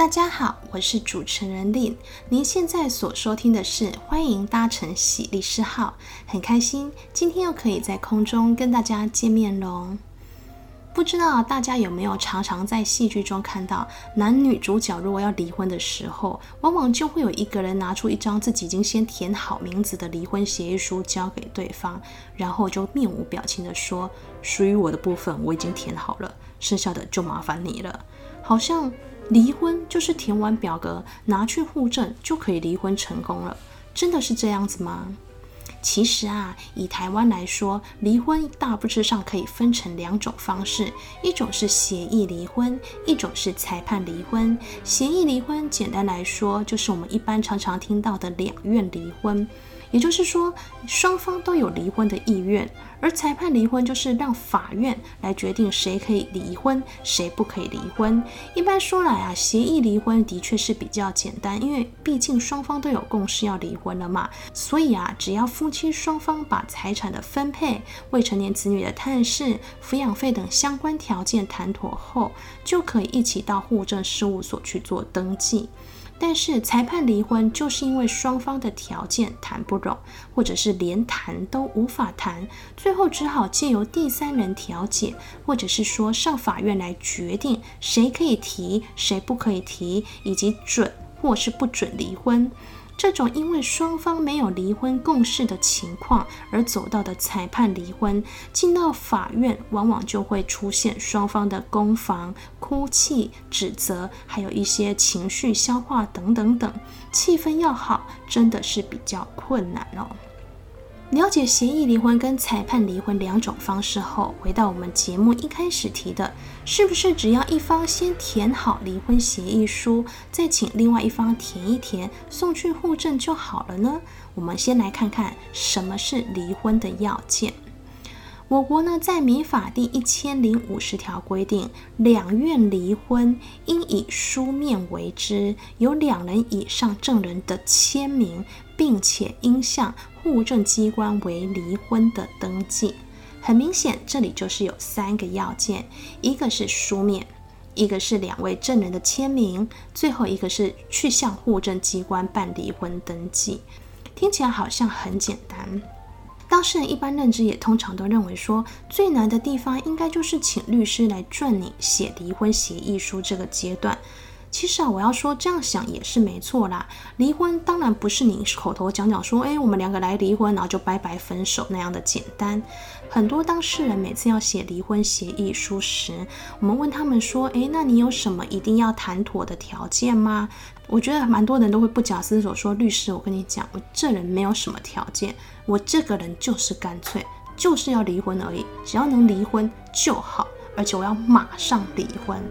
大家好，我是主持人林。您现在所收听的是《欢迎搭乘喜律师号》，很开心今天又可以在空中跟大家见面喽。不知道大家有没有常常在戏剧中看到，男女主角如果要离婚的时候，往往就会有一个人拿出一张自己已经先填好名字的离婚协议书交给对方，然后就面无表情地说：“属于我的部分我已经填好了，剩下的就麻烦你了。”好像离婚就是填完表格拿去户政就可以离婚成功了，真的是这样子吗？其实啊，以台湾来说，离婚大致上可以分成两种方式，一种是协议离婚，一种是裁判离婚。协议离婚简单来说，就是我们一般常常听到的两院离婚。也就是说，双方都有离婚的意愿，而裁判离婚就是让法院来决定谁可以离婚，谁不可以离婚。一般说来啊，协议离婚的确是比较简单，因为毕竟双方都有共识要离婚了嘛。所以啊，只要夫妻双方把财产的分配、未成年子女的探视、抚养费等相关条件谈妥后，就可以一起到户政事务所去做登记。但是裁判离婚，就是因为双方的条件谈不拢，或者是连谈都无法谈，最后只好借由第三人调解，或者是说上法院来决定谁可以提，谁不可以提，以及准或是不准离婚。这种因为双方没有离婚共识的情况而走到的裁判离婚，进到法院，往往就会出现双方的攻防、哭泣、指责，还有一些情绪消化等等等，气氛要好，真的是比较困难哦。了解协议离婚跟裁判离婚两种方式后，回到我们节目一开始提的，是不是只要一方先填好离婚协议书，再请另外一方填一填，送去户政就好了呢？我们先来看看什么是离婚的要件。我国呢，在民法第一千零五十条规定，两院离婚应以书面为之，有两人以上证人的签名，并且应向户政机关为离婚的登记。很明显，这里就是有三个要件：一个是书面，一个是两位证人的签名，最后一个是去向户政机关办离婚登记。听起来好像很简单。当事人一般认知也通常都认为说，最难的地方应该就是请律师来赚你写离婚协议书这个阶段。其实啊，我要说这样想也是没错啦。离婚当然不是你口头讲讲说，哎，我们两个来离婚，然后就拜拜分手那样的简单。很多当事人每次要写离婚协议书时，我们问他们说，哎，那你有什么一定要谈妥的条件吗？我觉得蛮多人都会不假思索说，律师，我跟你讲，我这人没有什么条件，我这个人就是干脆就是要离婚而已，只要能离婚就好，而且我要马上离婚。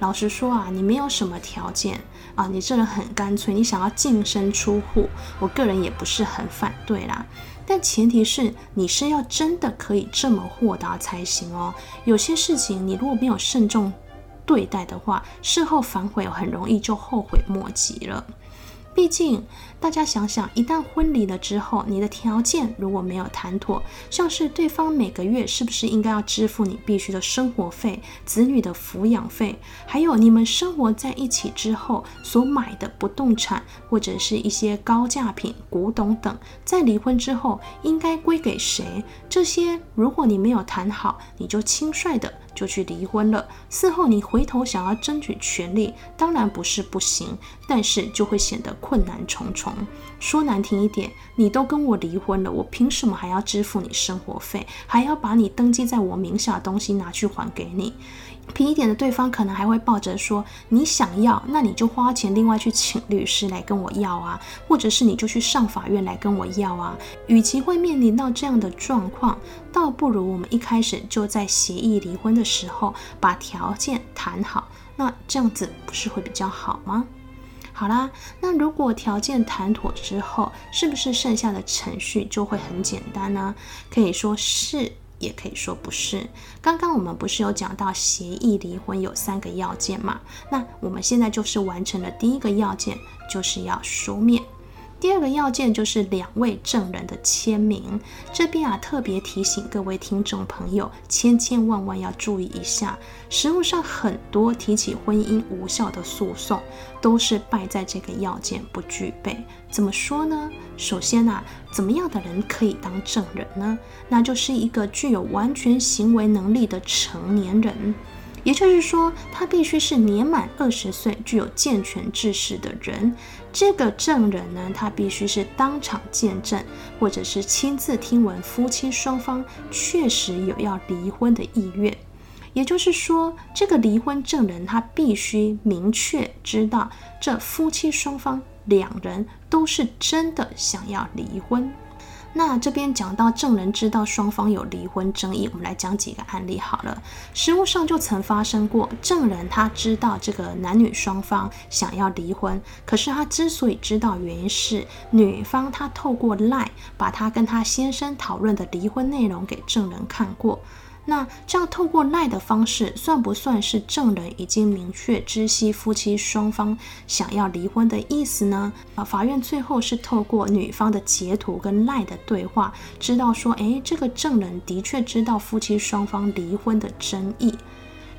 老实说啊，你没有什么条件啊，你这人很干脆，你想要净身出户，我个人也不是很反对啦。但前提是你是要真的可以这么豁达才行哦。有些事情你如果没有慎重对待的话，事后反悔很容易就后悔莫及了。毕竟，大家想想，一旦婚离了之后，你的条件如果没有谈妥，像是对方每个月是不是应该要支付你必须的生活费、子女的抚养费，还有你们生活在一起之后所买的不动产或者是一些高价品、古董等，在离婚之后应该归给谁？这些如果你没有谈好，你就轻率的。就去离婚了。事后你回头想要争取权利，当然不是不行，但是就会显得困难重重。说难听一点，你都跟我离婚了，我凭什么还要支付你生活费，还要把你登记在我名下的东西拿去还给你？平一点的对方可能还会抱着说，你想要，那你就花钱另外去请律师来跟我要啊，或者是你就去上法院来跟我要啊。与其会面临到这样的状况，倒不如我们一开始就在协议离婚的时候把条件谈好，那这样子不是会比较好吗？好啦，那如果条件谈妥之后，是不是剩下的程序就会很简单呢？可以说是。也可以说不是。刚刚我们不是有讲到协议离婚有三个要件嘛？那我们现在就是完成了第一个要件，就是要书面。第二个要件就是两位证人的签名。这边啊，特别提醒各位听众朋友，千千万万要注意一下。实务上很多提起婚姻无效的诉讼，都是败在这个要件不具备。怎么说呢？首先啊，怎么样的人可以当证人呢？那就是一个具有完全行为能力的成年人。也就是说，他必须是年满二十岁、具有健全知识的人。这个证人呢，他必须是当场见证，或者是亲自听闻夫妻双方确实有要离婚的意愿。也就是说，这个离婚证人他必须明确知道，这夫妻双方两人都是真的想要离婚。那这边讲到证人知道双方有离婚争议，我们来讲几个案例好了。实务上就曾发生过，证人他知道这个男女双方想要离婚，可是他之所以知道原因是女方她透过 lie 把她跟她先生讨论的离婚内容给证人看过。那这样透过赖的方式，算不算是证人已经明确知悉夫妻双方想要离婚的意思呢？啊，法院最后是透过女方的截图跟赖的对话，知道说，诶，这个证人的确知道夫妻双方离婚的争议。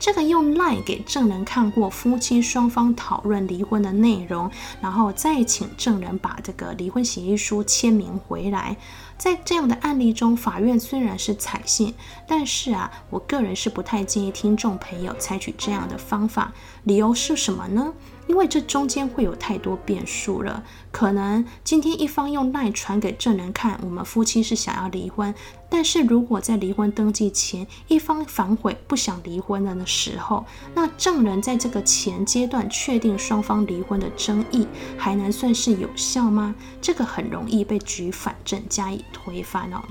这个用赖给证人看过夫妻双方讨论离婚的内容，然后再请证人把这个离婚协议书签名回来。在这样的案例中，法院虽然是采信，但是啊，我个人是不太建议听众朋友采取这样的方法。理由是什么呢？因为这中间会有太多变数了，可能今天一方用赖传给证人看，我们夫妻是想要离婚，但是如果在离婚登记前一方反悔不想离婚了的时候，那证人在这个前阶段确定双方离婚的争议还能算是有效吗？这个很容易被举反证加以推翻哦。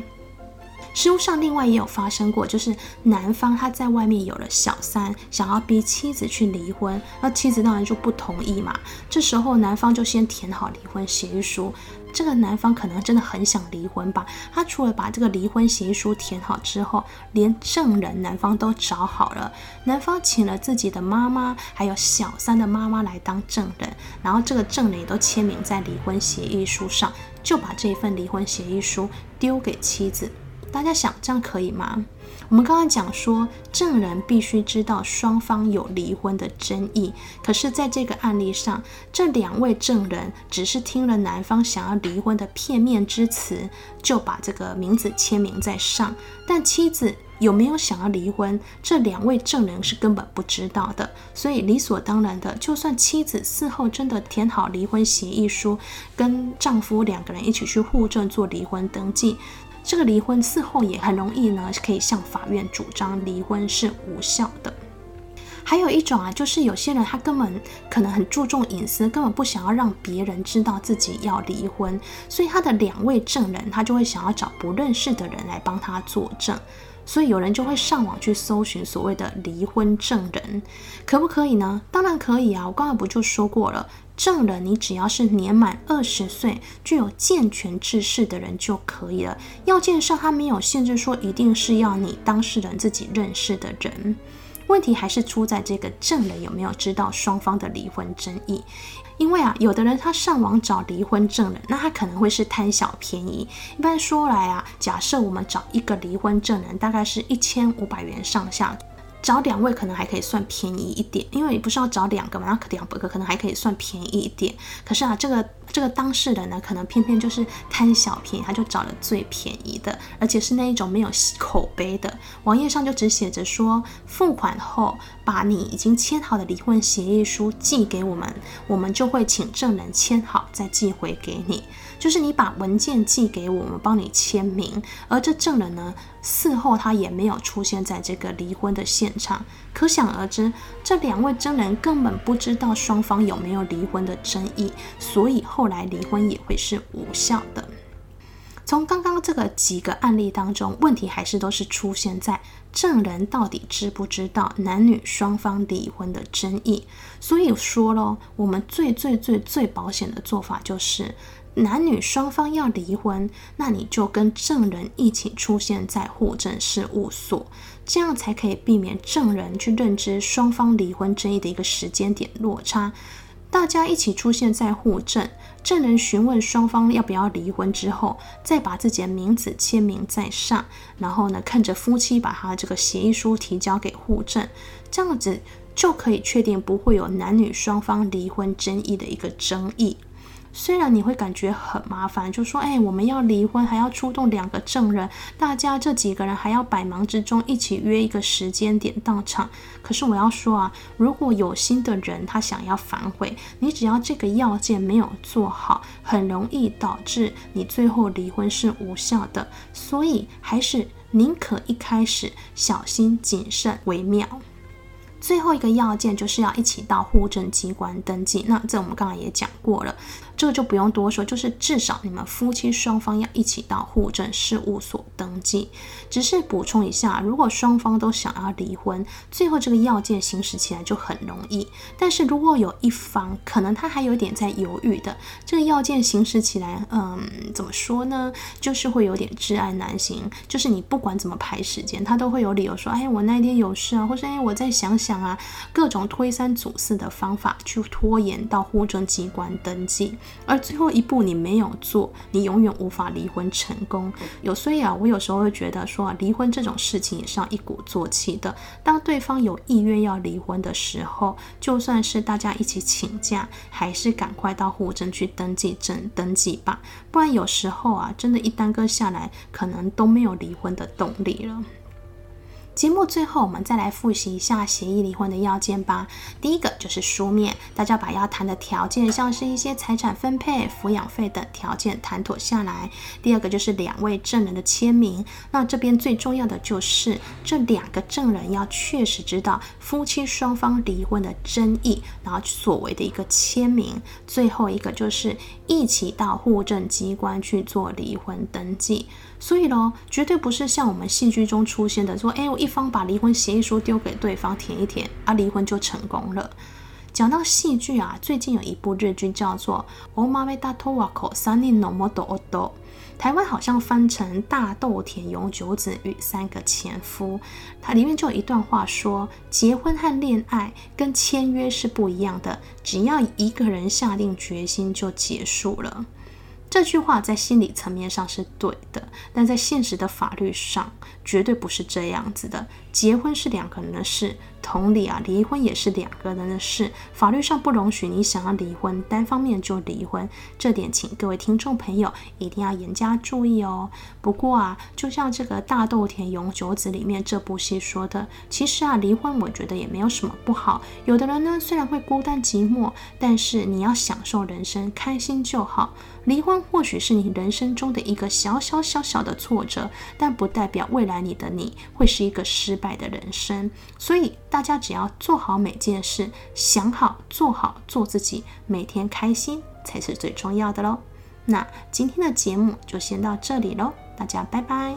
实上，另外也有发生过，就是男方他在外面有了小三，想要逼妻子去离婚，那妻子当然就不同意嘛。这时候男方就先填好离婚协议书，这个男方可能真的很想离婚吧。他除了把这个离婚协议书填好之后，连证人男方都找好了，男方请了自己的妈妈，还有小三的妈妈来当证人，然后这个证人也都签名在离婚协议书上，就把这份离婚协议书丢给妻子。大家想这样可以吗？我们刚刚讲说，证人必须知道双方有离婚的争议。可是，在这个案例上，这两位证人只是听了男方想要离婚的片面之词，就把这个名字签名在上。但妻子有没有想要离婚，这两位证人是根本不知道的。所以，理所当然的，就算妻子事后真的填好离婚协议书，跟丈夫两个人一起去户政做离婚登记。这个离婚事后也很容易呢，可以向法院主张离婚是无效的。还有一种啊，就是有些人他根本可能很注重隐私，根本不想要让别人知道自己要离婚，所以他的两位证人他就会想要找不认识的人来帮他作证，所以有人就会上网去搜寻所谓的离婚证人，可不可以呢？当然可以啊，我刚才不就说过了。证人，你只要是年满二十岁、具有健全知识的人就可以了。要件上他没有限制说一定是要你当事人自己认识的人。问题还是出在这个证人有没有知道双方的离婚争议。因为啊，有的人他上网找离婚证人，那他可能会是贪小便宜。一般说来啊，假设我们找一个离婚证人，大概是一千五百元上下。找两位可能还可以算便宜一点，因为你不是要找两个嘛，那两个可能还可以算便宜一点。可是啊，这个这个当事人呢，可能偏偏就是贪小便宜，他就找了最便宜的，而且是那一种没有口碑的。网页上就只写着说，付款后把你已经签好的离婚协议书寄给我们，我们就会请证人签好再寄回给你。就是你把文件寄给我们，帮你签名，而这证人呢，事后他也没有出现在这个离婚的现场，可想而知，这两位证人根本不知道双方有没有离婚的争议，所以后来离婚也会是无效的。从刚刚这个几个案例当中，问题还是都是出现在证人到底知不知道男女双方离婚的争议。所以说咯，我们最最最最保险的做法就是。男女双方要离婚，那你就跟证人一起出现在户政事务所，这样才可以避免证人去认知双方离婚争议的一个时间点落差。大家一起出现在户政，证人询问双方要不要离婚之后，再把自己的名字签名在上，然后呢，看着夫妻把他这个协议书提交给户政，这样子就可以确定不会有男女双方离婚争议的一个争议。虽然你会感觉很麻烦，就说，哎，我们要离婚，还要出动两个证人，大家这几个人还要百忙之中一起约一个时间点到场。可是我要说啊，如果有心的人他想要反悔，你只要这个要件没有做好，很容易导致你最后离婚是无效的。所以还是宁可一开始小心谨慎为妙。最后一个要件就是要一起到户政机关登记，那这我们刚刚也讲过了。这个就不用多说，就是至少你们夫妻双方要一起到户政事务所登记。只是补充一下，如果双方都想要离婚，最后这个要件行使起来就很容易。但是如果有一方可能他还有点在犹豫的，这个要件行使起来，嗯，怎么说呢？就是会有点窒碍难行。就是你不管怎么排时间，他都会有理由说，哎，我那天有事啊，或是哎，我再想想啊，各种推三阻四的方法去拖延到户政机关登记。而最后一步你没有做，你永远无法离婚成功。有所以啊，我有时候会觉得说，啊离婚这种事情也是要一鼓作气的。当对方有意愿要离婚的时候，就算是大家一起请假，还是赶快到户政去登记证登记吧。不然有时候啊，真的，一耽搁下来，可能都没有离婚的动力了。节目最后，我们再来复习一下协议离婚的要件吧。第一个就是书面，大家把要谈的条件，像是一些财产分配、抚养费等条件谈妥下来。第二个就是两位证人的签名。那这边最重要的就是这两个证人要确实知道夫妻双方离婚的争议，然后所谓的一个签名。最后一个就是一起到户政机关去做离婚登记。所以呢，绝对不是像我们戏剧中出现的说，哎，我一方把离婚协议书丢给对方填一填，啊，离婚就成功了。讲到戏剧啊，最近有一部日剧叫做《お豆田十和子三人の元夫》，台湾好像翻成《大豆田永久子与三个前夫》。它里面就有一段话说，结婚和恋爱跟签约是不一样的，只要一个人下定决心就结束了。这句话在心理层面上是对的，但在现实的法律上绝对不是这样子的。结婚是两个人的事，同理啊，离婚也是两个人的事。法律上不容许你想要离婚，单方面就离婚，这点请各位听众朋友一定要严加注意哦。不过啊，就像这个《大豆田永久子》里面这部戏说的，其实啊，离婚我觉得也没有什么不好。有的人呢，虽然会孤单寂寞，但是你要享受人生，开心就好。离婚或许是你人生中的一个小小小小的挫折，但不代表未来你的你会是一个失败的人生，所以大家只要做好每件事，想好做好做自己，每天开心才是最重要的喽。那今天的节目就先到这里喽，大家拜拜。